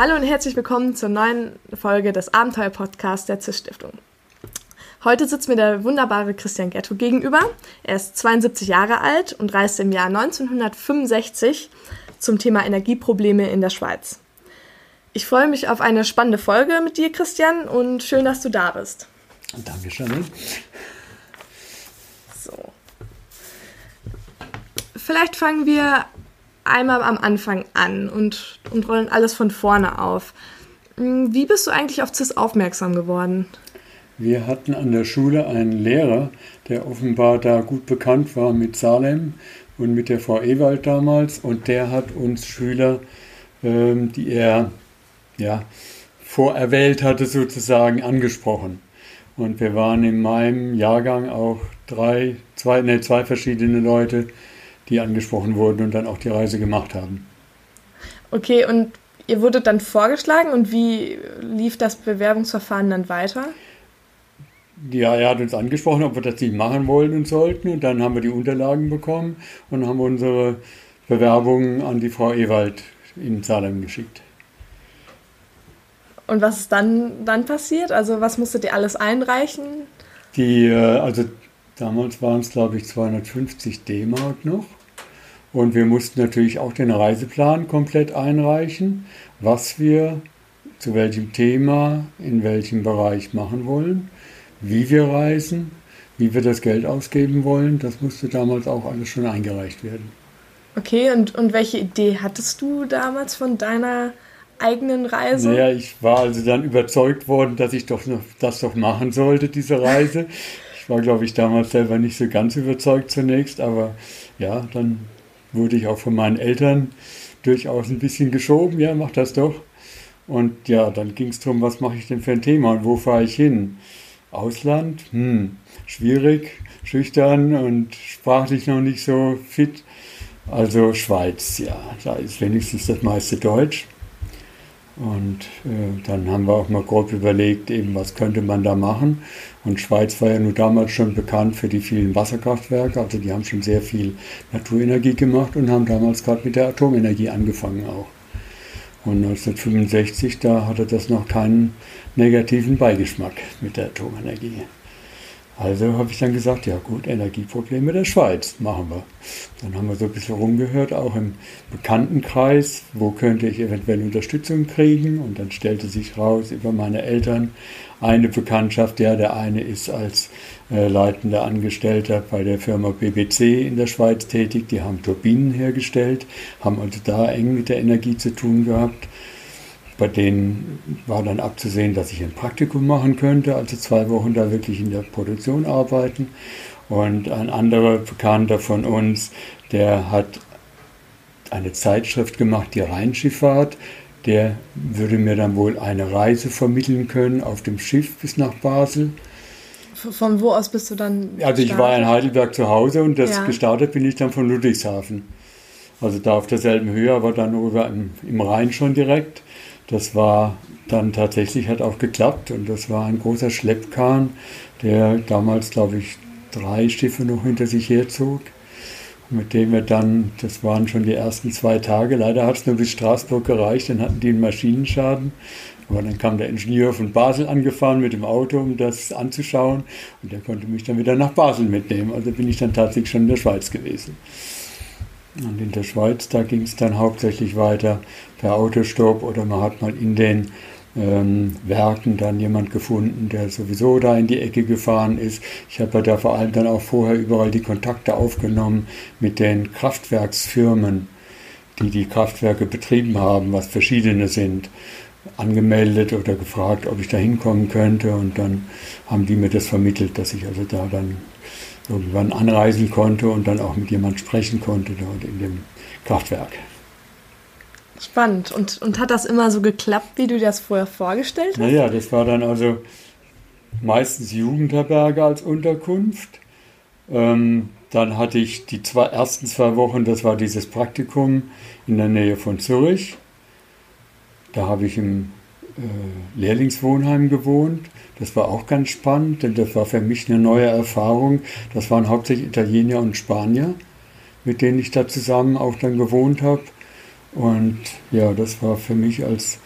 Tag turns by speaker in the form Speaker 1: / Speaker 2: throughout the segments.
Speaker 1: Hallo und herzlich willkommen zur neuen Folge des Abenteuer-Podcasts der ZIS Stiftung. Heute sitzt mir der wunderbare Christian Ghetto gegenüber. Er ist 72 Jahre alt und reiste im Jahr 1965 zum Thema Energieprobleme in der Schweiz. Ich freue mich auf eine spannende Folge mit dir, Christian, und schön, dass du da bist.
Speaker 2: Dankeschön.
Speaker 1: So. Vielleicht fangen wir einmal am Anfang an und, und rollen alles von vorne auf. Hm, wie bist du eigentlich auf CIS aufmerksam geworden?
Speaker 2: Wir hatten an der Schule einen Lehrer, der offenbar da gut bekannt war mit Salem und mit der Frau Ewald damals. Und der hat uns Schüler, ähm, die er ja, vorerwählt hatte, sozusagen angesprochen. Und wir waren in meinem Jahrgang auch drei, zwei, nee, zwei verschiedene Leute, die angesprochen wurden und dann auch die Reise gemacht haben.
Speaker 1: Okay, und ihr wurdet dann vorgeschlagen und wie lief das Bewerbungsverfahren dann weiter?
Speaker 2: Ja, er hat uns angesprochen, ob wir das nicht machen wollen und sollten. Und dann haben wir die Unterlagen bekommen und haben unsere Bewerbungen an die Frau Ewald in Salem geschickt.
Speaker 1: Und was ist dann, dann passiert? Also was musstet ihr alles einreichen?
Speaker 2: Die, äh, also damals waren es, glaube ich, 250 D-Mark noch. Und wir mussten natürlich auch den Reiseplan komplett einreichen, was wir zu welchem Thema, in welchem Bereich machen wollen, wie wir reisen, wie wir das Geld ausgeben wollen. Das musste damals auch alles schon eingereicht werden.
Speaker 1: Okay, und, und welche Idee hattest du damals von deiner eigenen Reise?
Speaker 2: Naja, ich war also dann überzeugt worden, dass ich doch noch, das doch machen sollte, diese Reise. Ich war, glaube ich, damals selber nicht so ganz überzeugt zunächst, aber ja, dann wurde ich auch von meinen Eltern durchaus ein bisschen geschoben, ja, mach das doch. Und ja, dann ging es darum, was mache ich denn für ein Thema und wo fahre ich hin? Ausland? Hm, schwierig, schüchtern und sprachlich noch nicht so fit. Also Schweiz, ja, da ist wenigstens das meiste Deutsch. Und äh, dann haben wir auch mal grob überlegt, eben was könnte man da machen. Und Schweiz war ja nun damals schon bekannt für die vielen Wasserkraftwerke, also die haben schon sehr viel Naturenergie gemacht und haben damals gerade mit der Atomenergie angefangen auch. Und 1965, da hatte das noch keinen negativen Beigeschmack mit der Atomenergie. Also habe ich dann gesagt, ja gut, Energieprobleme der Schweiz, machen wir. Dann haben wir so ein bisschen rumgehört, auch im Bekanntenkreis, wo könnte ich eventuell Unterstützung kriegen. Und dann stellte sich raus über meine Eltern eine Bekanntschaft, ja, der eine ist als äh, leitender Angestellter bei der Firma BBC in der Schweiz tätig, die haben Turbinen hergestellt, haben also da eng mit der Energie zu tun gehabt. Bei denen war dann abzusehen, dass ich ein Praktikum machen könnte, also zwei Wochen da wirklich in der Produktion arbeiten. Und ein anderer Bekannter von uns, der hat eine Zeitschrift gemacht, die Rheinschifffahrt. Der würde mir dann wohl eine Reise vermitteln können auf dem Schiff bis nach Basel.
Speaker 1: Von wo aus bist du dann?
Speaker 2: Also ich war in Heidelberg zu Hause und das ja. gestartet bin ich dann von Ludwigshafen. Also da auf derselben Höhe, aber dann über im, im Rhein schon direkt. Das war dann tatsächlich, hat auch geklappt und das war ein großer Schleppkahn, der damals, glaube ich, drei Schiffe noch hinter sich herzog. Mit dem wir dann, das waren schon die ersten zwei Tage, leider hat es nur bis Straßburg gereicht, dann hatten die einen Maschinenschaden. Aber dann kam der Ingenieur von Basel angefahren mit dem Auto, um das anzuschauen. Und der konnte mich dann wieder nach Basel mitnehmen. Also bin ich dann tatsächlich schon in der Schweiz gewesen. Und in der Schweiz, da ging es dann hauptsächlich weiter per Autostopp oder man hat mal in den ähm, Werken dann jemand gefunden, der sowieso da in die Ecke gefahren ist. Ich habe ja da vor allem dann auch vorher überall die Kontakte aufgenommen mit den Kraftwerksfirmen, die die Kraftwerke betrieben haben, was verschiedene sind, angemeldet oder gefragt, ob ich da hinkommen könnte und dann haben die mir das vermittelt, dass ich also da dann irgendwann anreisen konnte und dann auch mit jemand sprechen konnte dort in dem Kraftwerk.
Speaker 1: Spannend. Und, und hat das immer so geklappt, wie du dir das vorher vorgestellt hast?
Speaker 2: Naja, das war dann also meistens Jugendherberge als Unterkunft. Ähm, dann hatte ich die zwei, ersten zwei Wochen, das war dieses Praktikum in der Nähe von Zürich. Da habe ich im äh, Lehrlingswohnheim gewohnt. Das war auch ganz spannend, denn das war für mich eine neue Erfahrung. Das waren hauptsächlich Italiener und Spanier, mit denen ich da zusammen auch dann gewohnt habe. Und ja, das war für mich als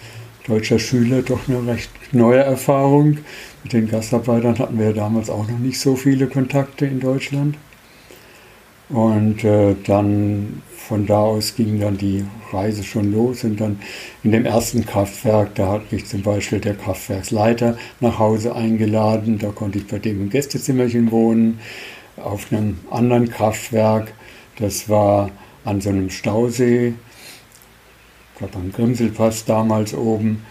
Speaker 2: deutscher Schüler doch eine recht neue Erfahrung. Mit den Gastarbeitern hatten wir damals auch noch nicht so viele Kontakte in Deutschland. Und äh, dann von da aus ging dann die Reise schon los und dann in dem ersten Kraftwerk, da hat mich zum Beispiel der Kraftwerksleiter nach Hause eingeladen, da konnte ich bei dem im Gästezimmerchen wohnen, auf einem anderen Kraftwerk, das war an so einem Stausee, ich glaube am Grimselpass damals oben,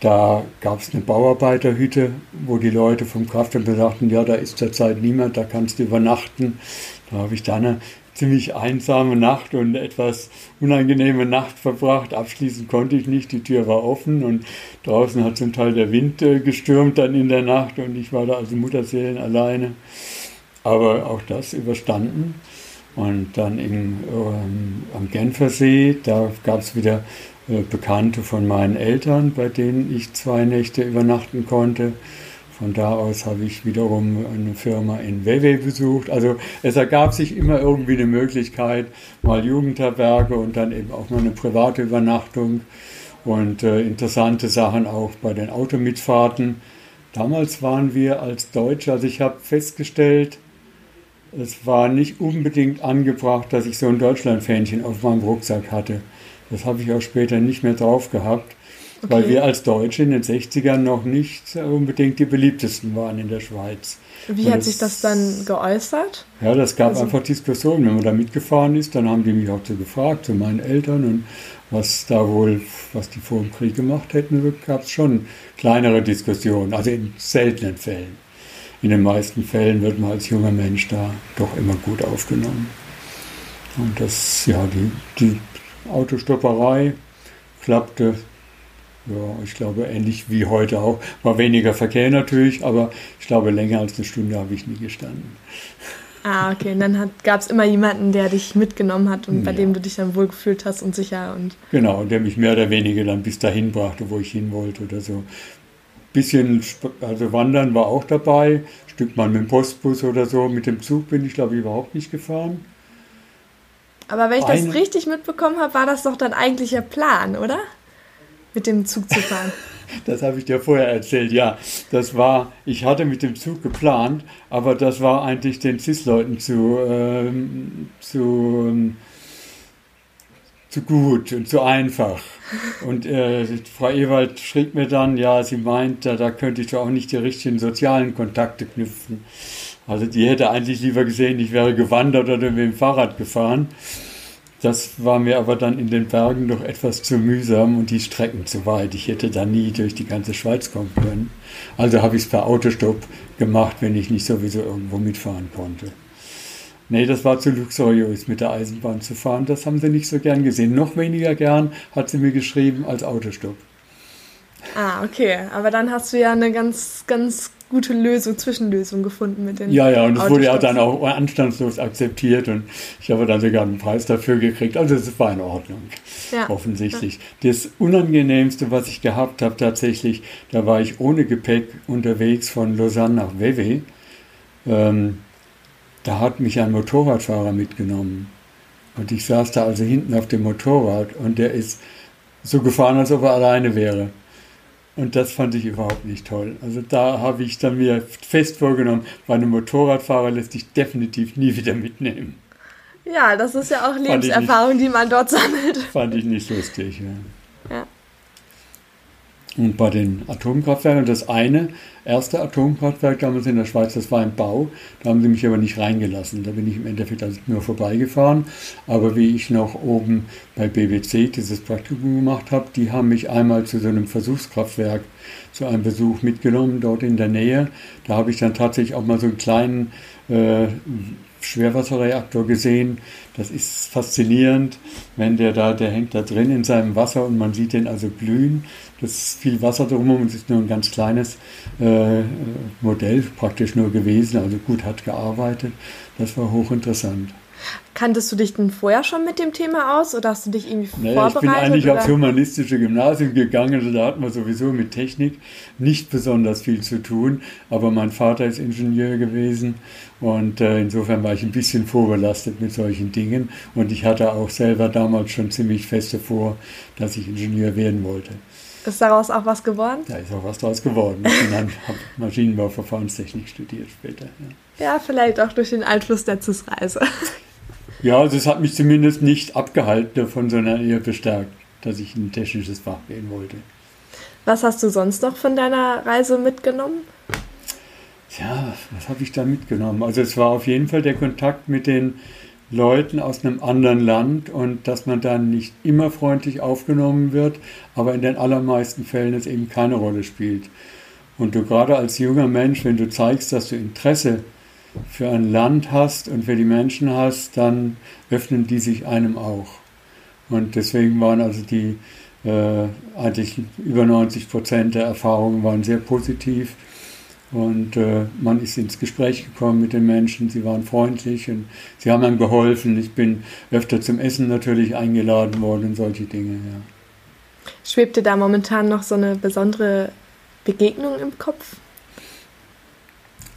Speaker 2: da gab es eine Bauarbeiterhütte, wo die Leute vom Kraftwerk sagten, ja, da ist zurzeit niemand, da kannst du übernachten. Da habe ich dann eine ziemlich einsame Nacht und etwas unangenehme Nacht verbracht. Abschließen konnte ich nicht, die Tür war offen und draußen hat zum Teil der Wind äh, gestürmt dann in der Nacht und ich war da also Mutterseelen alleine. Aber auch das überstanden. Und dann im, ähm, am Genfersee, da gab es wieder äh, Bekannte von meinen Eltern, bei denen ich zwei Nächte übernachten konnte. Von da aus habe ich wiederum eine Firma in Wewe besucht. Also es ergab sich immer irgendwie eine Möglichkeit, mal Jugendherberge und dann eben auch mal eine private Übernachtung und äh, interessante Sachen auch bei den Automitfahrten. Damals waren wir als Deutsche, also ich habe festgestellt, es war nicht unbedingt angebracht, dass ich so ein Deutschlandfähnchen auf meinem Rucksack hatte. Das habe ich auch später nicht mehr drauf gehabt. Okay. Weil wir als Deutsche in den 60ern noch nicht unbedingt die beliebtesten waren in der Schweiz.
Speaker 1: Wie und hat das, sich das dann geäußert?
Speaker 2: Ja, das gab also, einfach Diskussionen. Wenn man da mitgefahren ist, dann haben die mich auch so gefragt, zu meinen Eltern und was da wohl, was die vor dem Krieg gemacht hätten, gab es schon kleinere Diskussionen, also in seltenen Fällen. In den meisten Fällen wird man als junger Mensch da doch immer gut aufgenommen. Und das, ja, die, die Autostopperei klappte ja, ich glaube, ähnlich wie heute auch. War weniger Verkehr natürlich, aber ich glaube, länger als eine Stunde habe ich nie gestanden.
Speaker 1: Ah, okay. Und dann gab es immer jemanden, der dich mitgenommen hat und bei ja. dem du dich dann wohlgefühlt hast und sicher. und
Speaker 2: Genau, und der mich mehr oder weniger dann bis dahin brachte, wo ich hin wollte oder so. Bisschen, also Wandern war auch dabei, Stück mal mit dem Postbus oder so. Mit dem Zug bin ich, glaube ich, überhaupt nicht gefahren.
Speaker 1: Aber wenn ich das richtig mitbekommen habe, war das doch dein eigentlicher Plan, oder? Mit dem Zug zu fahren.
Speaker 2: Das habe ich dir vorher erzählt, ja. Das war, ich hatte mit dem Zug geplant, aber das war eigentlich den CIS-Leuten zu, ähm, zu, ähm, zu gut und zu einfach. Und äh, Frau Ewald schrieb mir dann, ja, sie meint, da, da könnte ich doch auch nicht die richtigen sozialen Kontakte knüpfen. Also die hätte eigentlich lieber gesehen, ich wäre gewandert oder mit dem Fahrrad gefahren. Das war mir aber dann in den Bergen doch etwas zu mühsam und die Strecken zu weit. Ich hätte da nie durch die ganze Schweiz kommen können. Also habe ich es per Autostopp gemacht, wenn ich nicht sowieso irgendwo mitfahren konnte. Nee, das war zu luxuriös, mit der Eisenbahn zu fahren. Das haben sie nicht so gern gesehen. Noch weniger gern hat sie mir geschrieben als Autostopp.
Speaker 1: Ah, okay. Aber dann hast du ja eine ganz, ganz gute Lösung, Zwischenlösung gefunden mit den
Speaker 2: Ja, ja, und es wurde ja dann auch anstandslos akzeptiert und ich habe dann sogar einen Preis dafür gekriegt. Also es war in Ordnung, ja. offensichtlich. Ja. Das Unangenehmste, was ich gehabt habe tatsächlich, da war ich ohne Gepäck unterwegs von Lausanne nach Vevey. Ähm, da hat mich ein Motorradfahrer mitgenommen. Und ich saß da also hinten auf dem Motorrad und der ist so gefahren, als ob er alleine wäre. Und das fand ich überhaupt nicht toll. Also da habe ich dann mir fest vorgenommen, bei einem Motorradfahrer lässt sich definitiv nie wieder mitnehmen.
Speaker 1: Ja, das ist ja auch Lebenserfahrung, nicht, die man dort sammelt.
Speaker 2: Fand ich nicht lustig, ja. Und bei den Atomkraftwerken, das eine, erste Atomkraftwerk damals in der Schweiz, das war ein Bau, da haben sie mich aber nicht reingelassen. Da bin ich im Endeffekt also nur vorbeigefahren. Aber wie ich noch oben bei BBC dieses Praktikum gemacht habe, die haben mich einmal zu so einem Versuchskraftwerk, zu einem Besuch mitgenommen, dort in der Nähe. Da habe ich dann tatsächlich auch mal so einen kleinen äh, Schwerwasserreaktor gesehen. Das ist faszinierend, wenn der da, der hängt da drin in seinem Wasser und man sieht den also glühen. Das ist viel Wasser drumherum und es ist nur ein ganz kleines äh, Modell praktisch nur gewesen, also gut hat gearbeitet. Das war hochinteressant.
Speaker 1: Kanntest du dich denn vorher schon mit dem Thema aus oder hast du dich irgendwie
Speaker 2: naja, vorbereitet? Ich bin eigentlich oder? aufs humanistische Gymnasium gegangen, also da hatten wir sowieso mit Technik nicht besonders viel zu tun, aber mein Vater ist Ingenieur gewesen und äh, insofern war ich ein bisschen vorbelastet mit solchen Dingen und ich hatte auch selber damals schon ziemlich feste vor, dass ich Ingenieur werden wollte.
Speaker 1: Ist daraus auch was geworden?
Speaker 2: Da ist auch was daraus geworden. Ich habe Maschinenbau-Verfahrenstechnik studiert später.
Speaker 1: Ja. ja, vielleicht auch durch den Einfluss der CIS-Reise.
Speaker 2: Ja, also es hat mich zumindest nicht abgehalten davon, sondern eher bestärkt, dass ich in ein technisches Fach gehen wollte.
Speaker 1: Was hast du sonst noch von deiner Reise mitgenommen?
Speaker 2: Ja, was habe ich da mitgenommen? Also es war auf jeden Fall der Kontakt mit den Leuten aus einem anderen Land und dass man dann nicht immer freundlich aufgenommen wird, aber in den allermeisten Fällen es eben keine Rolle spielt. Und du gerade als junger Mensch, wenn du zeigst, dass du Interesse für ein Land hast und für die Menschen hast, dann öffnen die sich einem auch. Und deswegen waren also die äh, eigentlich über 90 Prozent der Erfahrungen waren sehr positiv. Und äh, man ist ins Gespräch gekommen mit den Menschen, sie waren freundlich und sie haben einem geholfen. Ich bin öfter zum Essen natürlich eingeladen worden und solche Dinge, ja.
Speaker 1: Schwebt dir da momentan noch so eine besondere Begegnung im Kopf?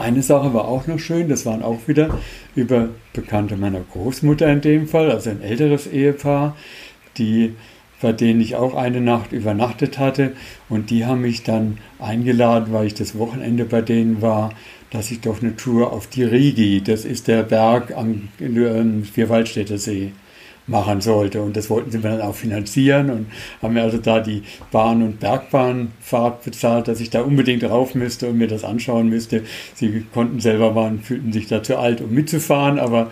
Speaker 2: Eine Sache war auch noch schön, das waren auch wieder über Bekannte meiner Großmutter in dem Fall, also ein älteres Ehepaar, die bei denen ich auch eine Nacht übernachtet hatte. Und die haben mich dann eingeladen, weil ich das Wochenende bei denen war, dass ich doch eine Tour auf die Rigi, das ist der Berg am Vierwaldstätter See, machen sollte. Und das wollten sie mir dann auch finanzieren und haben mir also da die Bahn- und Bergbahnfahrt bezahlt, dass ich da unbedingt rauf müsste und mir das anschauen müsste. Sie konnten selber waren, fühlten sich da zu alt, um mitzufahren, aber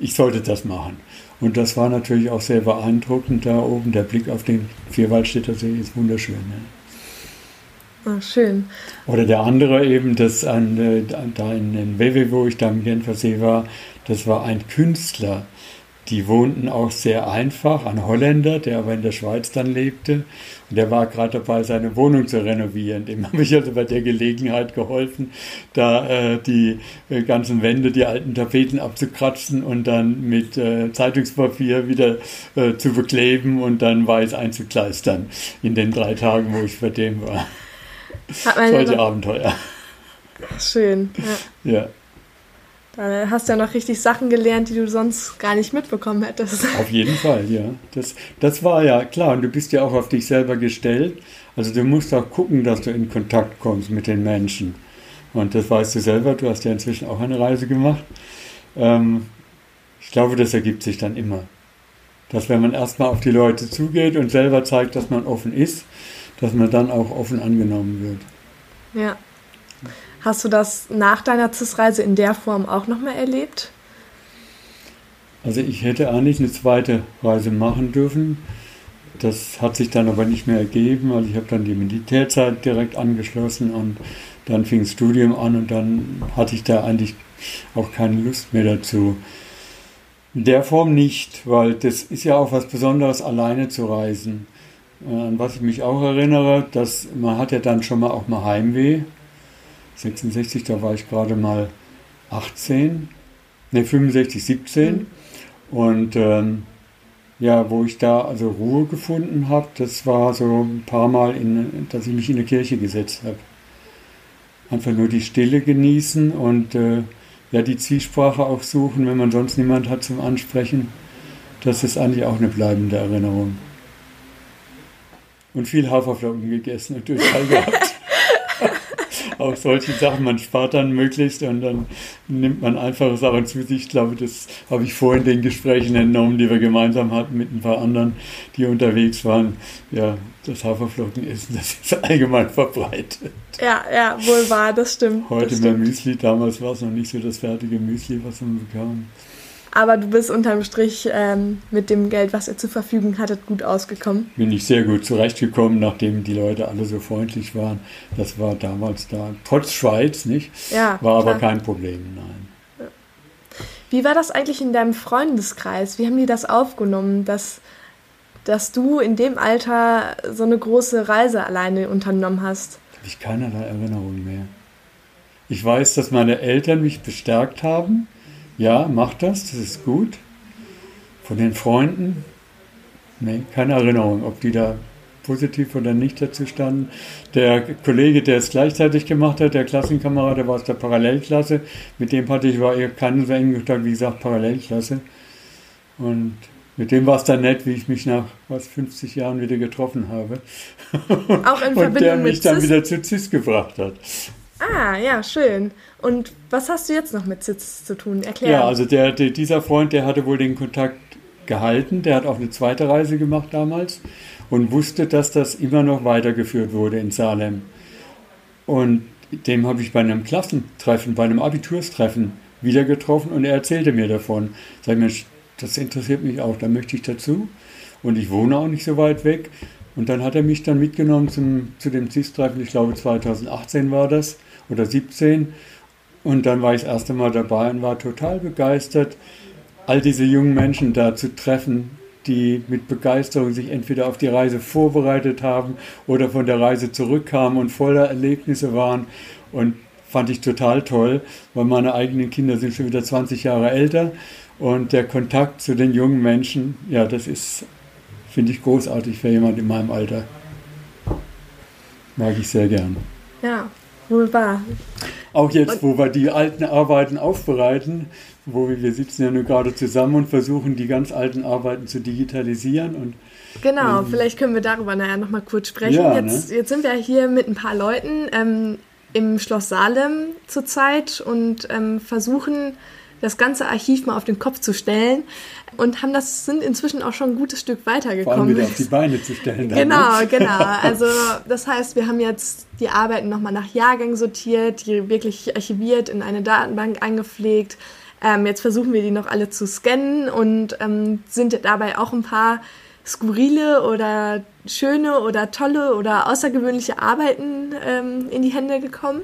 Speaker 2: ich sollte das machen. Und das war natürlich auch sehr beeindruckend da oben. Der Blick auf den Vierwaldstätter See ist wunderschön.
Speaker 1: Ja. Oh, schön.
Speaker 2: Oder der andere eben, das an, äh, da in, in Wewe, wo ich da im Genfer See war, das war ein Künstler, die wohnten auch sehr einfach, ein Holländer, der aber in der Schweiz dann lebte. Und der war gerade dabei, seine Wohnung zu renovieren. Dem habe ich also bei der Gelegenheit geholfen, da äh, die äh, ganzen Wände, die alten Tapeten abzukratzen und dann mit äh, Zeitungspapier wieder äh, zu bekleben und dann weiß einzukleistern in den drei Tagen, wo ich bei dem war. Solche Abenteuer.
Speaker 1: Schön.
Speaker 2: Ja. ja.
Speaker 1: Da hast du ja noch richtig Sachen gelernt, die du sonst gar nicht mitbekommen hättest.
Speaker 2: Auf jeden Fall, ja. Das, das war ja klar. Und du bist ja auch auf dich selber gestellt. Also du musst auch gucken, dass du in Kontakt kommst mit den Menschen. Und das weißt du selber. Du hast ja inzwischen auch eine Reise gemacht. Ähm, ich glaube, das ergibt sich dann immer. Dass wenn man erstmal auf die Leute zugeht und selber zeigt, dass man offen ist, dass man dann auch offen angenommen wird.
Speaker 1: Ja. Hast du das nach deiner CIS-Reise in der Form auch nochmal erlebt?
Speaker 2: Also ich hätte eigentlich eine zweite Reise machen dürfen. Das hat sich dann aber nicht mehr ergeben. Also ich habe dann die Militärzeit direkt angeschlossen und dann fing das Studium an und dann hatte ich da eigentlich auch keine Lust mehr dazu. In der Form nicht, weil das ist ja auch was Besonderes, alleine zu reisen. An was ich mich auch erinnere, dass man hat ja dann schon mal auch mal Heimweh 66, da war ich gerade mal 18, ne 65, 17. Mhm. Und ähm, ja, wo ich da also Ruhe gefunden habe, das war so ein paar Mal, in, dass ich mich in eine Kirche gesetzt habe. Einfach nur die Stille genießen und äh, ja, die Zielsprache auch suchen, wenn man sonst niemand hat zum Ansprechen. Das ist eigentlich auch eine bleibende Erinnerung. Und viel Haferflocken gegessen und Durchfall gehabt auch solche Sachen. Man spart dann möglichst und dann nimmt man einfache Sachen zu sich. Ich glaube, das habe ich vorhin den Gesprächen entnommen, die wir gemeinsam hatten mit ein paar anderen, die unterwegs waren. Ja, das Haferflockenessen, das ist allgemein verbreitet.
Speaker 1: Ja, ja, wohl wahr, das stimmt.
Speaker 2: Heute
Speaker 1: das
Speaker 2: mehr Müsli, damals war es noch nicht so das fertige Müsli, was man bekam.
Speaker 1: Aber du bist unterm Strich ähm, mit dem Geld, was ihr zur Verfügung hattet, gut ausgekommen.
Speaker 2: Bin ich sehr gut zurechtgekommen, nachdem die Leute alle so freundlich waren. Das war damals da, trotz Schweiz, nicht?
Speaker 1: Ja.
Speaker 2: War klar. aber kein Problem, nein.
Speaker 1: Wie war das eigentlich in deinem Freundeskreis? Wie haben die das aufgenommen, dass, dass du in dem Alter so eine große Reise alleine unternommen hast?
Speaker 2: Habe ich keinerlei Erinnerung mehr. Ich weiß, dass meine Eltern mich bestärkt haben ja, mach das, das ist gut. Von den Freunden, nee, keine Erinnerung, ob die da positiv oder nicht dazu standen. Der Kollege, der es gleichzeitig gemacht hat, der Klassenkamerad, der war aus der Parallelklasse, mit dem hatte ich, war eher keinen so engen Kontakt, wie gesagt, Parallelklasse. Und mit dem war es dann nett, wie ich mich nach was 50 Jahren wieder getroffen habe.
Speaker 1: Auch in Verbindung
Speaker 2: Und der mich
Speaker 1: mit
Speaker 2: dann
Speaker 1: CIS?
Speaker 2: wieder zu CIS gebracht hat.
Speaker 1: Ah, ja, schön. Und was hast du jetzt noch mit Sitz zu tun? Erklär.
Speaker 2: Ja, also der, der, dieser Freund, der hatte wohl den Kontakt gehalten. Der hat auch eine zweite Reise gemacht damals und wusste, dass das immer noch weitergeführt wurde in Salem. Und dem habe ich bei einem Klassentreffen, bei einem Abiturstreffen wieder getroffen und er erzählte mir davon. Sag Mensch, das interessiert mich auch, da möchte ich dazu. Und ich wohne auch nicht so weit weg. Und dann hat er mich dann mitgenommen zum, zu dem CIS-Treffen, ich glaube 2018 war das oder 17. Und dann war ich das erste Mal dabei und war total begeistert, all diese jungen Menschen da zu treffen, die mit Begeisterung sich entweder auf die Reise vorbereitet haben oder von der Reise zurückkamen und voller Erlebnisse waren. Und fand ich total toll, weil meine eigenen Kinder sind schon wieder 20 Jahre älter und der Kontakt zu den jungen Menschen, ja, das ist, finde ich großartig für jemand in meinem Alter. Mag ich sehr gern.
Speaker 1: Ja, wahr.
Speaker 2: Auch jetzt, wo wir die alten Arbeiten aufbereiten, wo wir, wir sitzen ja nur gerade zusammen und versuchen, die ganz alten Arbeiten zu digitalisieren und
Speaker 1: Genau, vielleicht können wir darüber nachher nochmal kurz sprechen.
Speaker 2: Ja,
Speaker 1: jetzt,
Speaker 2: ne?
Speaker 1: jetzt sind wir hier mit ein paar Leuten ähm, im Schloss Salem zurzeit und ähm, versuchen, das ganze Archiv mal auf den Kopf zu stellen und haben das sind inzwischen auch schon ein gutes Stück
Speaker 2: vor allem
Speaker 1: weitergekommen.
Speaker 2: wieder auf die Beine zu stellen. dann,
Speaker 1: Genau,
Speaker 2: ne?
Speaker 1: genau. Also das heißt, wir haben jetzt die Arbeiten nochmal nach Jahrgang sortiert, die wirklich archiviert, in eine Datenbank eingepflegt. Ähm, jetzt versuchen wir die noch alle zu scannen und ähm, sind dabei auch ein paar skurrile oder schöne oder tolle oder außergewöhnliche Arbeiten ähm, in die Hände gekommen.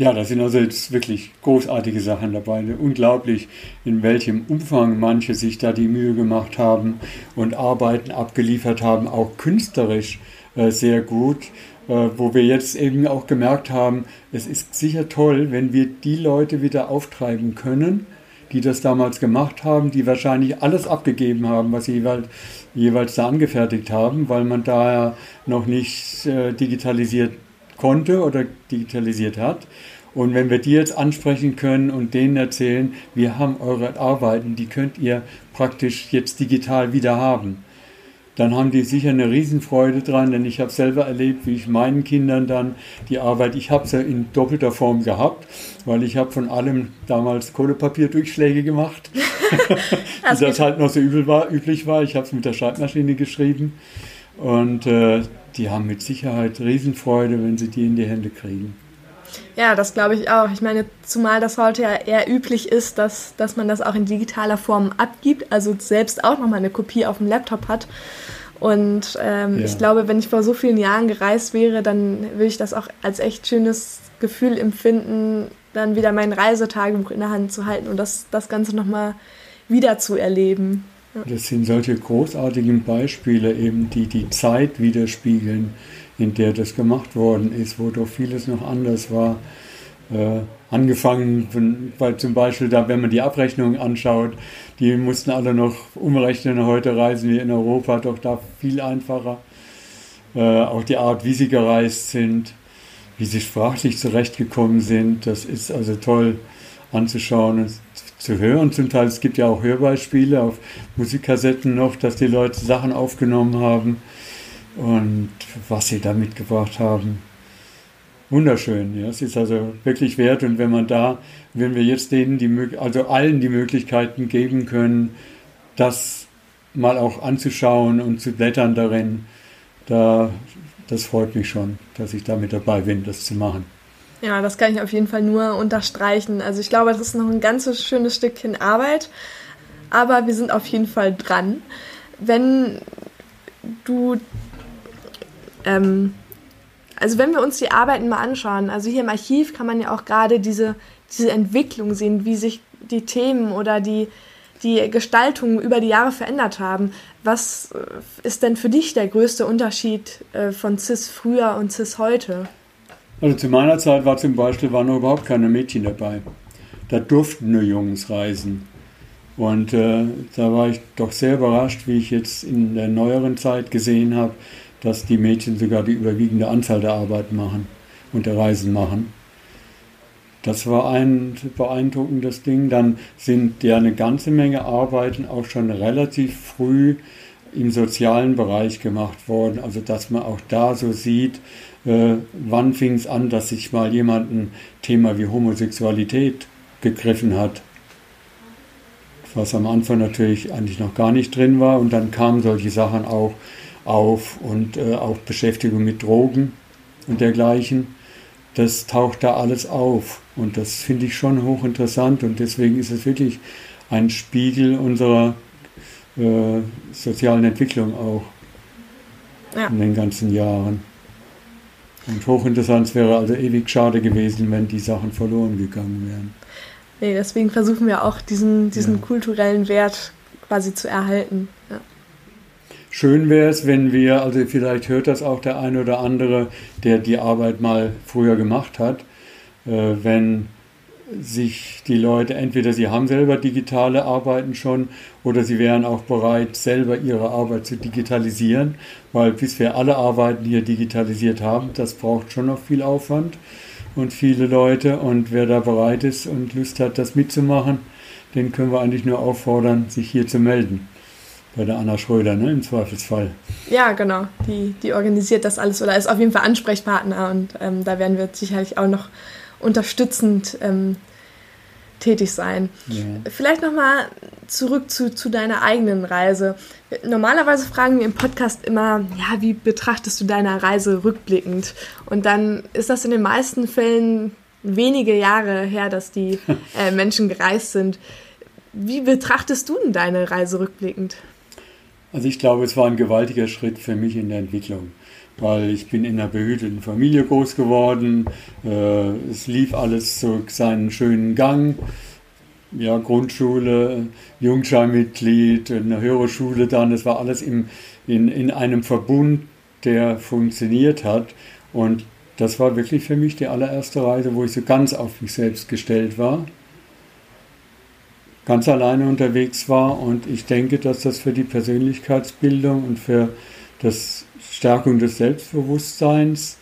Speaker 2: Ja, da sind also jetzt wirklich großartige Sachen dabei. Unglaublich, in welchem Umfang manche sich da die Mühe gemacht haben und Arbeiten abgeliefert haben, auch künstlerisch äh, sehr gut, äh, wo wir jetzt eben auch gemerkt haben, es ist sicher toll, wenn wir die Leute wieder auftreiben können, die das damals gemacht haben, die wahrscheinlich alles abgegeben haben, was sie jeweils, jeweils da angefertigt haben, weil man da ja noch nicht äh, digitalisiert konnte oder digitalisiert hat. Und wenn wir die jetzt ansprechen können und denen erzählen, wir haben eure Arbeiten, die könnt ihr praktisch jetzt digital wieder haben, dann haben die sicher eine Riesenfreude dran, denn ich habe selber erlebt, wie ich meinen Kindern dann die Arbeit, ich habe sie in doppelter Form gehabt, weil ich habe von allem damals Kohlepapierdurchschläge gemacht, wie das halt noch so übel war, üblich war. Ich habe es mit der Schreibmaschine geschrieben und äh, die haben mit Sicherheit Riesenfreude, wenn sie die in die Hände kriegen.
Speaker 1: Ja, das glaube ich auch. Ich meine, zumal das heute ja eher üblich ist, dass, dass man das auch in digitaler Form abgibt, also selbst auch nochmal eine Kopie auf dem Laptop hat. Und ähm,
Speaker 2: Ja.
Speaker 1: ich glaube, wenn ich vor so vielen Jahren gereist wäre, dann würde ich das auch als echt schönes Gefühl empfinden, dann wieder mein Reisetagebuch in der Hand zu halten und das, das Ganze nochmal wieder zu erleben.
Speaker 2: Das sind solche großartigen Beispiele eben, die die Zeit widerspiegeln, in der das gemacht worden ist, wo doch vieles noch anders war. Äh, angefangen, von, weil zum Beispiel da, wenn man die Abrechnungen anschaut, die mussten alle noch umrechnen. Heute reisen wir in Europa doch da viel einfacher. Äh, auch die Art, wie sie gereist sind, wie sie sprachlich zurechtgekommen sind, das ist also toll anzuschauen und zu hören. Zum Teil, es gibt ja auch Hörbeispiele auf Musikkassetten noch, dass die Leute Sachen aufgenommen haben und was sie da mitgebracht haben. Wunderschön, ja. Es ist also wirklich wert und wenn man da, wenn wir jetzt denen die, also allen die Möglichkeiten geben können, das mal auch anzuschauen und zu blättern darin, da, das freut mich schon, dass ich da mit dabei bin, das zu machen.
Speaker 1: Ja, das kann ich auf jeden Fall nur unterstreichen. Also ich glaube, das ist noch ein ganz schönes Stückchen Arbeit, aber wir sind auf jeden Fall dran. Wenn du, ähm, also wenn wir uns die Arbeiten mal anschauen, also hier im Archiv kann man ja auch gerade diese, diese Entwicklung sehen, wie sich die Themen oder die, die Gestaltungen über die Jahre verändert haben. Was äh, ist denn für dich der größte Unterschied äh, von CIS früher und CIS heute?
Speaker 2: Also zu meiner Zeit war zum Beispiel waren noch überhaupt keine Mädchen dabei. Da durften nur Jungs reisen. Und äh, da war ich doch sehr überrascht, wie ich jetzt in der neueren Zeit gesehen habe, dass die Mädchen sogar die überwiegende Anzahl der Arbeiten machen und der Reisen machen. Das war ein beeindruckendes Ding. Dann sind ja eine ganze Menge Arbeiten auch schon relativ früh im sozialen Bereich gemacht worden. Also dass man auch da so sieht, äh, wann fing es an, dass sich mal jemand ein Thema wie Homosexualität gegriffen hat. Was am Anfang natürlich eigentlich noch gar nicht drin war. Und dann kamen solche Sachen auch auf und äh, auch Beschäftigung mit Drogen und dergleichen. Das taucht da alles auf. Und das finde ich schon hochinteressant. Und deswegen ist es wirklich ein Spiegel unserer äh, sozialen Entwicklung auch ja. in den ganzen Jahren. Und hochinteressant es wäre also ewig schade gewesen, wenn die Sachen verloren gegangen wären.
Speaker 1: Nee, deswegen versuchen wir auch diesen, diesen ja. kulturellen Wert quasi zu erhalten. Ja.
Speaker 2: Schön wäre es, wenn wir, also vielleicht hört das auch der eine oder andere, der die Arbeit mal früher gemacht hat, äh, wenn sich die Leute, entweder sie haben selber digitale Arbeiten schon oder sie wären auch bereit, selber ihre Arbeit zu digitalisieren, weil bis wir alle Arbeiten hier digitalisiert haben, das braucht schon noch viel Aufwand und viele Leute und wer da bereit ist und Lust hat, das mitzumachen, den können wir eigentlich nur auffordern, sich hier zu melden. Bei der Anna Schröder, ne, im Zweifelsfall.
Speaker 1: Ja, genau. Die, die organisiert das alles oder ist auf jeden Fall Ansprechpartner und ähm, da werden wir sicherlich auch noch unterstützend ähm, tätig sein. Ja. Vielleicht nochmal zurück zu, zu deiner eigenen Reise. Normalerweise fragen wir im Podcast immer, ja, wie betrachtest du deine Reise rückblickend? Und dann ist das in den meisten Fällen wenige Jahre her, dass die äh, Menschen gereist sind. Wie betrachtest du denn deine Reise rückblickend?
Speaker 2: Also ich glaube, es war ein gewaltiger Schritt für mich in der Entwicklung weil ich bin in einer behüteten Familie groß geworden. Äh, es lief alles so seinen schönen Gang. Ja, Grundschule, Jungschulmitglied, eine höhere Schule dann. Es war alles im, in, in einem Verbund, der funktioniert hat. Und das war wirklich für mich die allererste Reise, wo ich so ganz auf mich selbst gestellt war. Ganz alleine unterwegs war. Und ich denke, dass das für die Persönlichkeitsbildung und für das Stärkung des Selbstbewusstseins,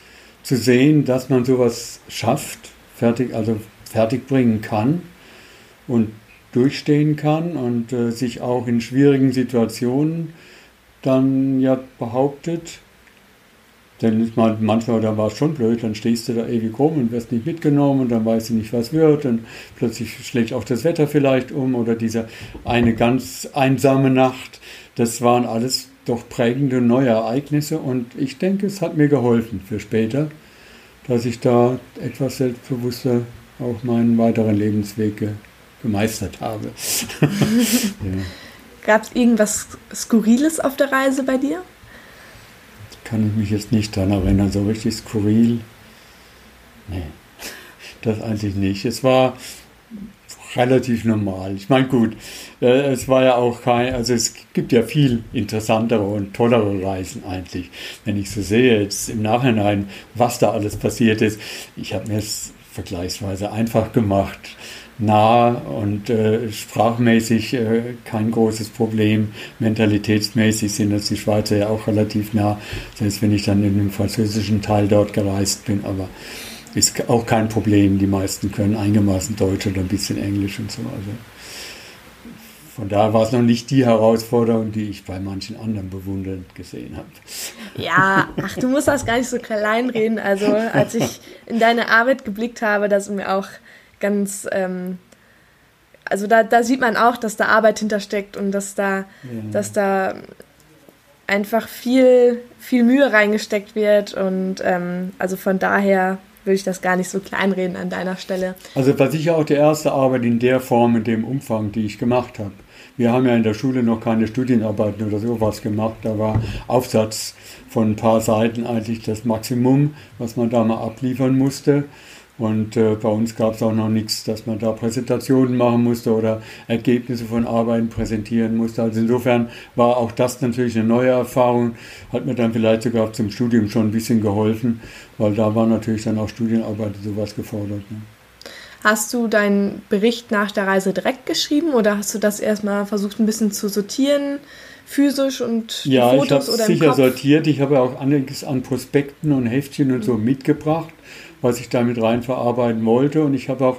Speaker 2: zu sehen, dass man sowas schafft, fertig, also fertig bringen kann und durchstehen kann und äh, sich auch in schwierigen Situationen dann ja behauptet. Denn manchmal, da war es schon blöd, dann stehst du da ewig rum und wirst nicht mitgenommen und dann weißt du nicht, was wird und plötzlich schlägt auch das Wetter vielleicht um oder diese eine ganz einsame Nacht. Das waren alles doch prägende neue Ereignisse und ich denke, es hat mir geholfen für später, dass ich da etwas selbstbewusster auch meinen weiteren Lebensweg ge gemeistert habe. ja.
Speaker 1: Gab es irgendwas Skurriles auf der Reise bei dir?
Speaker 2: Kann ich mich jetzt nicht daran erinnern, so richtig skurril. Nee, das eigentlich nicht. Es war relativ normal. Ich meine, gut, äh, es war ja auch kein, also es gibt ja viel interessantere und tollere Reisen eigentlich. Wenn ich so sehe jetzt im Nachhinein, was da alles passiert ist, ich habe mir es vergleichsweise einfach gemacht nah und äh, sprachmäßig äh, kein großes Problem. Mentalitätsmäßig sind uns die Schweizer ja auch relativ nah, selbst wenn ich dann in dem französischen Teil dort gereist bin. Aber ist auch kein Problem. Die meisten können einigermaßen Deutsch oder ein bisschen Englisch und so. Also von daher war es noch nicht die Herausforderung, die ich bei manchen anderen bewundernd gesehen habe.
Speaker 1: Ja, ach, du musst das gar nicht so klein reden. Also, als ich in deine Arbeit geblickt habe, das ist mir auch ganz. Ähm, also da, da sieht man auch, dass da Arbeit hintersteckt und dass da, ja. dass da einfach viel, viel Mühe reingesteckt wird. Und ähm, also von daher würde ich das gar nicht so kleinreden an deiner Stelle.
Speaker 2: Also war sicher auch die erste Arbeit in der Form, in dem Umfang, die ich gemacht habe. Wir haben ja in der Schule noch keine Studienarbeiten oder sowas gemacht. Da war Aufsatz von ein paar Seiten eigentlich das Maximum, was man da mal abliefern musste. Und äh, bei uns gab es auch noch nichts, dass man da Präsentationen machen musste oder Ergebnisse von Arbeiten präsentieren musste. Also insofern war auch das natürlich eine neue Erfahrung, hat mir dann vielleicht sogar zum Studium schon ein bisschen geholfen, weil da war natürlich dann auch Studienarbeit sowas gefordert. Ne?
Speaker 1: Hast du deinen Bericht nach der Reise direkt geschrieben oder hast du das erstmal versucht, ein bisschen zu sortieren, physisch und
Speaker 2: ja, Fotos ich habe sicher Kopf? sortiert. Ich habe auch einiges an Prospekten und Heftchen und so mhm. mitgebracht, was ich damit rein verarbeiten wollte. Und ich habe auch,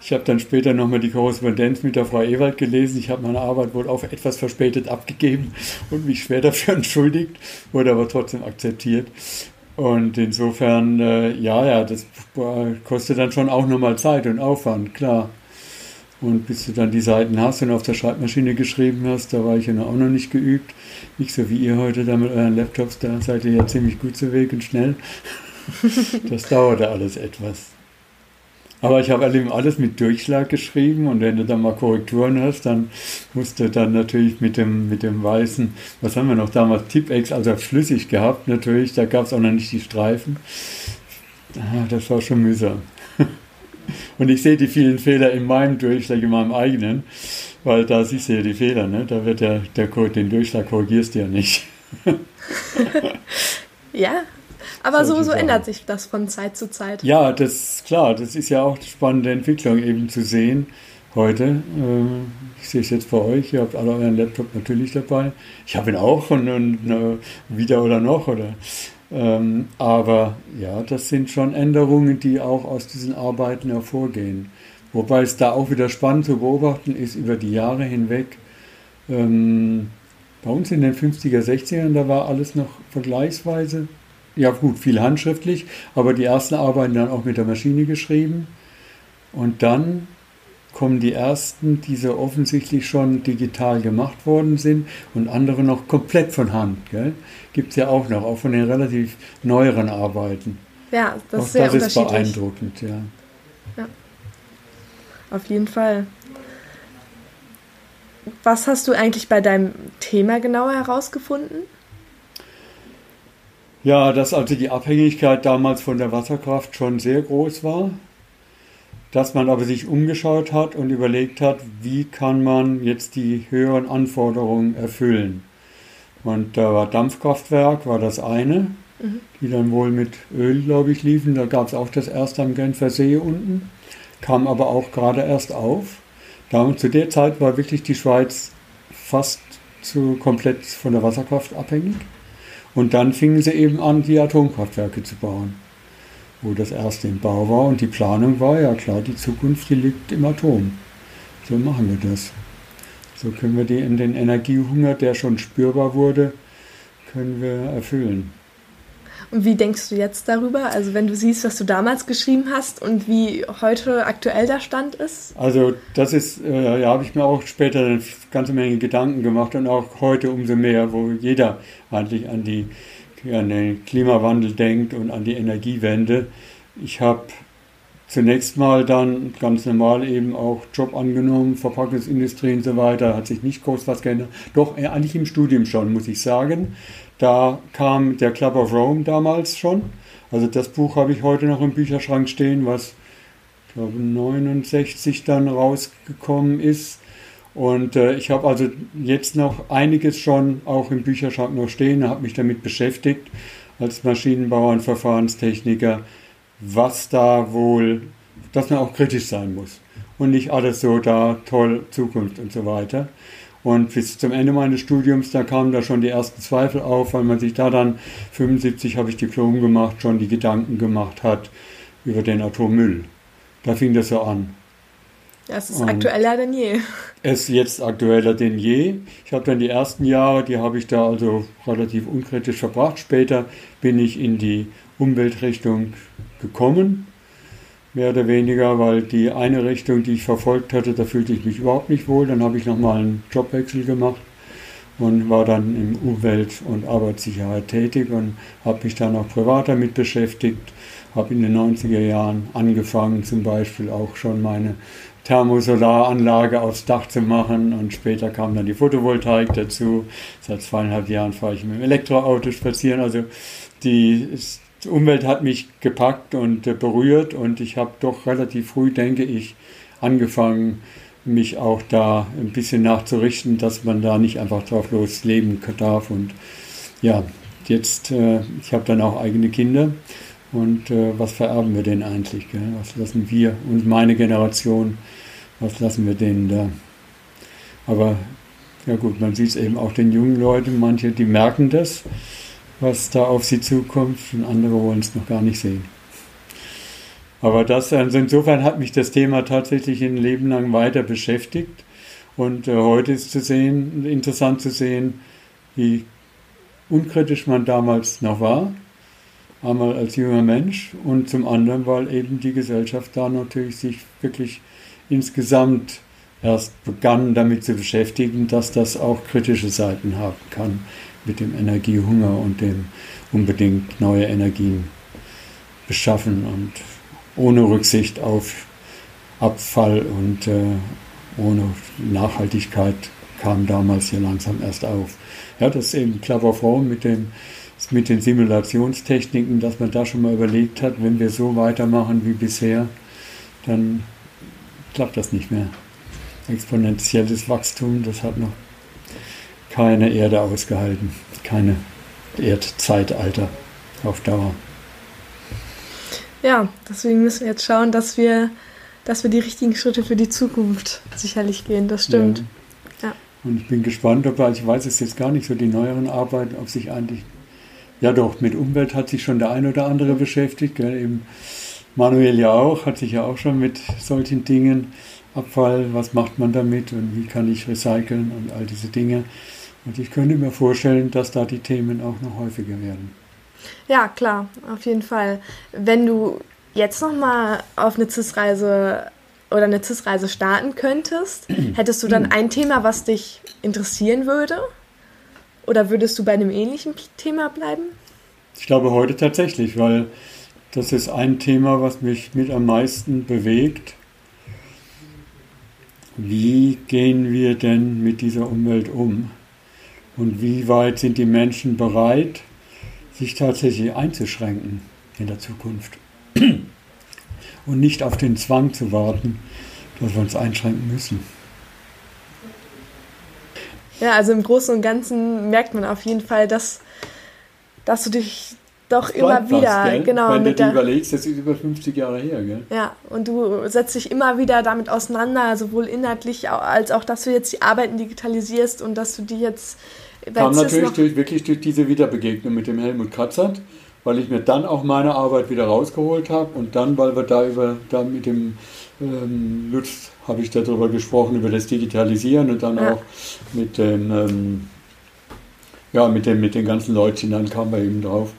Speaker 2: ich habe dann später nochmal die Korrespondenz mit der Frau Ewald gelesen. Ich habe meine Arbeit wohl auch etwas verspätet abgegeben und mich schwer dafür entschuldigt, wurde aber trotzdem akzeptiert. Und insofern, äh, ja, ja, das kostet dann schon auch nochmal Zeit und Aufwand, klar. Und bis du dann die Seiten hast und auf der Schreibmaschine geschrieben hast, da war ich ja auch noch nicht geübt. Nicht so wie ihr heute da mit euren Laptops, da seid ihr ja ziemlich gut zu Weg und schnell. Das dauerte alles etwas. Aber ich habe eben alles mit Durchschlag geschrieben und wenn du dann mal Korrekturen hast, dann musst du dann natürlich mit dem, mit dem weißen, was haben wir noch damals, Tipex, also flüssig gehabt natürlich, da gab es auch noch nicht die Streifen. Ah, das war schon mühsam. Und ich sehe die vielen Fehler in meinem Durchschlag, in meinem eigenen, weil da siehst du ja die Fehler, ne? da wird der, der den Durchschlag korrigierst du ja nicht.
Speaker 1: ja, aber so, so ändert sich das von Zeit zu Zeit.
Speaker 2: Ja, das ist klar. Das ist ja auch eine spannende Entwicklung eben zu sehen heute. Äh, ich sehe es jetzt bei euch. Ihr habt alle euren Laptop natürlich dabei. Ich habe ihn auch und, und äh, wieder oder noch. Oder, ähm, aber ja, das sind schon Änderungen, die auch aus diesen Arbeiten hervorgehen. Wobei es da auch wieder spannend zu beobachten ist über die Jahre hinweg. Ähm, bei uns in den 50er, 60ern, da war alles noch vergleichsweise ja gut, viel handschriftlich, aber die ersten Arbeiten dann auch mit der Maschine geschrieben. Und dann kommen die ersten, die so offensichtlich schon digital gemacht worden sind und andere noch komplett von Hand. Gibt es ja auch noch, auch von den relativ neueren Arbeiten.
Speaker 1: Ja, das
Speaker 2: auch
Speaker 1: ist sehr
Speaker 2: das ist beeindruckend, ja.
Speaker 1: ja. Auf jeden Fall. Was hast du eigentlich bei deinem Thema genauer herausgefunden?
Speaker 2: Ja, dass also die Abhängigkeit damals von der Wasserkraft schon sehr groß war, dass man aber sich umgeschaut hat und überlegt hat, wie kann man jetzt die höheren Anforderungen erfüllen. Und da war Dampfkraftwerk, war das eine, mhm. die dann wohl mit Öl, glaube ich, liefen. Da gab es auch das erste am Genfer See unten, kam aber auch gerade erst auf. Da, zu der Zeit war wirklich die Schweiz fast zu, komplett von der Wasserkraft abhängig. Und dann fingen sie eben an, die Atomkraftwerke zu bauen, wo das erste im Bau war. Und die Planung war, ja klar, die Zukunft, die liegt im Atom. So machen wir das. So können wir den, den Energiehunger, der schon spürbar wurde, können wir erfüllen.
Speaker 1: Und wie denkst du jetzt darüber? Also wenn du siehst, was du damals geschrieben hast und wie heute aktuell der Stand ist?
Speaker 2: Also das ist, äh, ja, habe ich mir auch später eine ganze Menge Gedanken gemacht und auch heute umso mehr, wo jeder eigentlich an, die, an den Klimawandel denkt und an die Energiewende. Ich habe zunächst mal dann ganz normal eben auch Job angenommen, Verpackungsindustrie und so weiter, hat sich nicht groß was geändert. Doch äh, eigentlich im Studium schon, muss ich sagen. Da kam der Club of Rome damals schon. Also das Buch habe ich heute noch im Bücherschrank stehen, was ich glaube 69 dann rausgekommen ist. Und äh, ich habe also jetzt noch einiges schon auch im Bücherschrank noch stehen, habe mich damit beschäftigt als Maschinenbauer und Verfahrenstechniker, was da wohl, dass man auch kritisch sein muss und nicht alles so da toll Zukunft und so weiter. Und bis zum Ende meines Studiums, da kamen da schon die ersten Zweifel auf, weil man sich da dann, 75 habe ich Diplom gemacht, schon die Gedanken gemacht hat über den Atommüll. Da fing das so an.
Speaker 1: Ja, es ist Und aktueller denn je.
Speaker 2: Es ist jetzt aktueller denn je. Ich habe dann die ersten Jahre, die habe ich da also relativ unkritisch verbracht. Später bin ich in die Umweltrichtung gekommen mehr oder weniger, weil die eine Richtung, die ich verfolgt hatte, da fühlte ich mich überhaupt nicht wohl. Dann habe ich nochmal einen Jobwechsel gemacht und war dann im Umwelt- und Arbeitssicherheit tätig und habe mich dann auch privat damit beschäftigt. Habe in den 90er Jahren angefangen, zum Beispiel auch schon meine Thermosolaranlage aufs Dach zu machen und später kam dann die Photovoltaik dazu. Seit zweieinhalb Jahren fahre ich mit dem Elektroauto spazieren. Also die die Umwelt hat mich gepackt und äh, berührt und ich habe doch relativ früh, denke ich, angefangen, mich auch da ein bisschen nachzurichten, dass man da nicht einfach drauf los leben darf. Und ja, jetzt, äh, ich habe dann auch eigene Kinder Und äh, was vererben wir denen eigentlich? Gell? Was lassen wir und meine Generation, was lassen wir denen da? Aber ja gut, man sieht es eben auch den jungen Leuten, manche, die merken das, was da auf sie zukommt, und andere wollen es noch gar nicht sehen. Aber das, also insofern hat mich das Thema tatsächlich ein Leben lang weiter beschäftigt. Und äh, heute ist zu sehen, interessant zu sehen, wie unkritisch man damals noch war Einmal als junger Mensch und zum anderen, weil eben die Gesellschaft da natürlich sich wirklich insgesamt erst begann damit zu beschäftigen, dass das auch kritische Seiten haben kann mit dem Energiehunger und dem unbedingt neue Energien beschaffen und ohne Rücksicht auf Abfall und äh, ohne Nachhaltigkeit kam damals hier langsam erst auf. Ja, das ist eben Clever Frau mit dem mit den Simulationstechniken, dass man da schon mal überlegt hat, wenn wir so weitermachen wie bisher, dann klappt das nicht mehr. Exponentielles Wachstum, das hat noch keine Erde ausgehalten, keine Erdzeitalter auf Dauer.
Speaker 1: Ja, deswegen müssen wir jetzt schauen, dass wir, dass wir die richtigen Schritte für die Zukunft sicherlich gehen. Das stimmt.
Speaker 2: Ja. ja. Und ich bin gespannt, ob, ich weiß es jetzt gar nicht so, die neueren Arbeiten, ob sich eigentlich ja, doch, mit Umwelt hat sich schon der ein oder andere beschäftigt. Gell? Eben Manuel ja auch, hat sich ja auch schon mit solchen Dingen, Abfall, was macht man damit und wie kann ich recyceln und all diese Dinge. Und ich könnte mir vorstellen, dass da die Themen auch noch häufiger werden.
Speaker 1: Ja, klar, auf jeden Fall. Wenn du jetzt nochmal auf eine CIS-Reise oder eine CIS-Reise starten könntest, hättest du dann ein Thema, was dich interessieren würde? Oder würdest du bei einem ähnlichen Thema bleiben?
Speaker 2: Ich glaube heute tatsächlich, weil das ist ein Thema, was mich mit am meisten bewegt. Wie gehen wir denn mit dieser Umwelt um? Und wie weit sind die Menschen bereit, sich tatsächlich einzuschränken in der Zukunft? Und nicht auf den Zwang zu warten, dass wir uns einschränken müssen.
Speaker 1: Ja, also im Großen und Ganzen merkt man auf jeden Fall, dass, dass du dich doch das immer wieder,
Speaker 2: was, genau. Wenn du dir überlegst, das ist über 50 Jahre her, gell?
Speaker 1: Ja, und du setzt dich immer wieder damit auseinander, sowohl inhaltlich als auch, dass du jetzt die Arbeiten digitalisierst und dass du die jetzt.
Speaker 2: Kam natürlich durch, wirklich durch diese Wiederbegegnung mit dem Helmut Kratzert, weil ich mir dann auch meine Arbeit wieder rausgeholt habe und dann, weil wir da über da mit dem ähm, Lutz habe ich darüber gesprochen, über das Digitalisieren und dann ja. auch mit den, ähm, ja, mit, den, mit den ganzen Leuten, dann kamen wir eben drauf.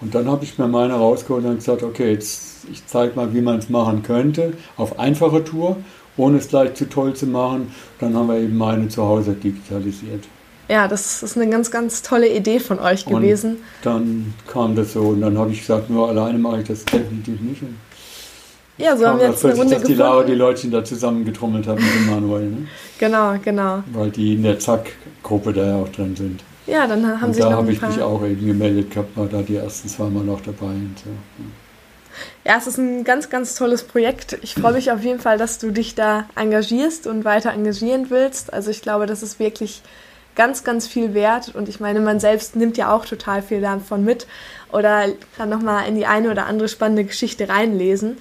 Speaker 2: Und dann habe ich mir meine rausgeholt und gesagt, okay, jetzt ich zeige mal, wie man es machen könnte, auf einfache Tour, ohne es gleich zu toll zu machen. Dann haben wir eben meine zu Hause digitalisiert.
Speaker 1: Ja, das ist eine ganz, ganz tolle Idee von euch gewesen. Und
Speaker 2: dann kam das so und dann habe ich gesagt, nur alleine mache ich das definitiv nicht.
Speaker 1: Ja, so haben wir jetzt eine Runde
Speaker 2: dass die Laura die Leute da zusammengetrommelt hat mit dem Manuel. Ne?
Speaker 1: Genau, genau.
Speaker 2: Weil die in der Zack-Gruppe da ja auch drin sind.
Speaker 1: Ja, dann haben und sich
Speaker 2: da
Speaker 1: habe
Speaker 2: ich mich auch eben gemeldet gehabt, war da die ersten zwei Mal noch dabei. Und so.
Speaker 1: Ja, es ist ein ganz, ganz tolles Projekt. Ich freue mich auf jeden Fall, dass du dich da engagierst und weiter engagieren willst. Also ich glaube, das ist wirklich ganz, ganz viel wert. Und ich meine, man selbst nimmt ja auch total viel davon mit oder kann nochmal in die eine oder andere spannende Geschichte reinlesen.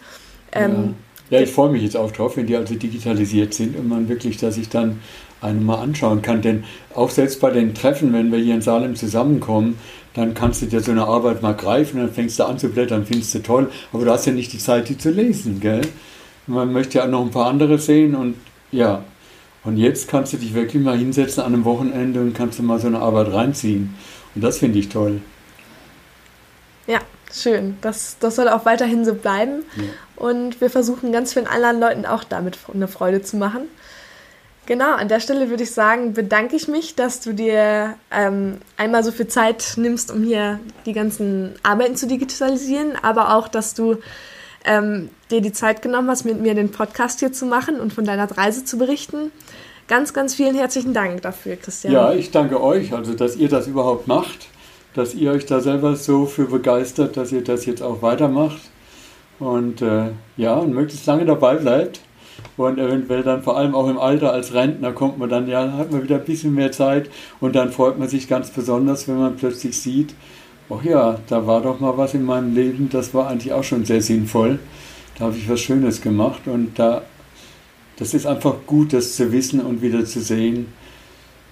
Speaker 2: Ähm, ja. ja. ich freue mich jetzt auch drauf, wenn die also digitalisiert sind und man wirklich, dass ich dann eine mal anschauen kann. Denn auch selbst bei den Treffen, wenn wir hier in Salem zusammenkommen, dann kannst du dir so eine Arbeit mal greifen, dann fängst du an zu blättern, findest du toll, aber du hast ja nicht die Zeit, die zu lesen, gell? Man möchte ja noch ein paar andere sehen und ja. Und jetzt kannst du dich wirklich mal hinsetzen an einem Wochenende und kannst du mal so eine Arbeit reinziehen. Und das finde ich toll.
Speaker 1: Ja, schön. Das, das soll auch weiterhin so bleiben. Ja. Und wir versuchen ganz vielen anderen Leuten auch damit eine Freude zu machen. Genau, an der Stelle würde ich sagen, bedanke ich mich, dass du dir ähm, einmal so viel Zeit nimmst, um hier die ganzen Arbeiten zu digitalisieren, aber auch, dass du ähm, dir die Zeit genommen hast, mit mir den Podcast hier zu machen und von deiner Reise zu berichten. Ganz, ganz vielen herzlichen Dank dafür, Christian.
Speaker 2: Ja, ich danke euch, also dass ihr das überhaupt macht, dass ihr euch da selber so für begeistert, dass ihr das jetzt auch weitermacht und äh, ja, und möglichst lange dabei bleibt. Und eventuell dann vor allem auch im Alter als Rentner kommt man dann, ja, hat man wieder ein bisschen mehr Zeit und dann freut man sich ganz besonders, wenn man plötzlich sieht, ach ja, da war doch mal was in meinem Leben, das war eigentlich auch schon sehr sinnvoll. Da habe ich was Schönes gemacht und da, das ist einfach gut, das zu wissen und wieder zu sehen,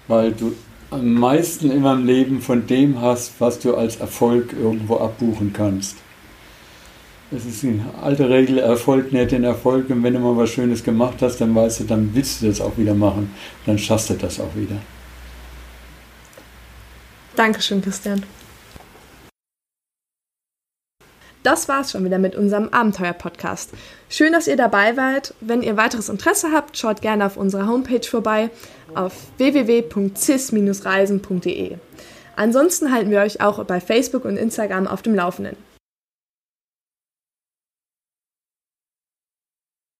Speaker 2: weil du am meisten in meinem Leben von dem hast, was du als Erfolg irgendwo abbuchen kannst. Das ist eine alte Regel, Erfolg nährt den Erfolg und wenn du mal was Schönes gemacht hast, dann weißt du, dann willst du das auch wieder machen. Dann schaffst du das auch wieder.
Speaker 1: Dankeschön, Christian. Das war's schon wieder mit unserem Abenteuer-Podcast. Schön, dass ihr dabei wart. Wenn ihr weiteres Interesse habt, schaut gerne auf unserer Homepage vorbei auf www.cis-reisen.de. Ansonsten halten wir euch auch bei Facebook und Instagram auf dem Laufenden.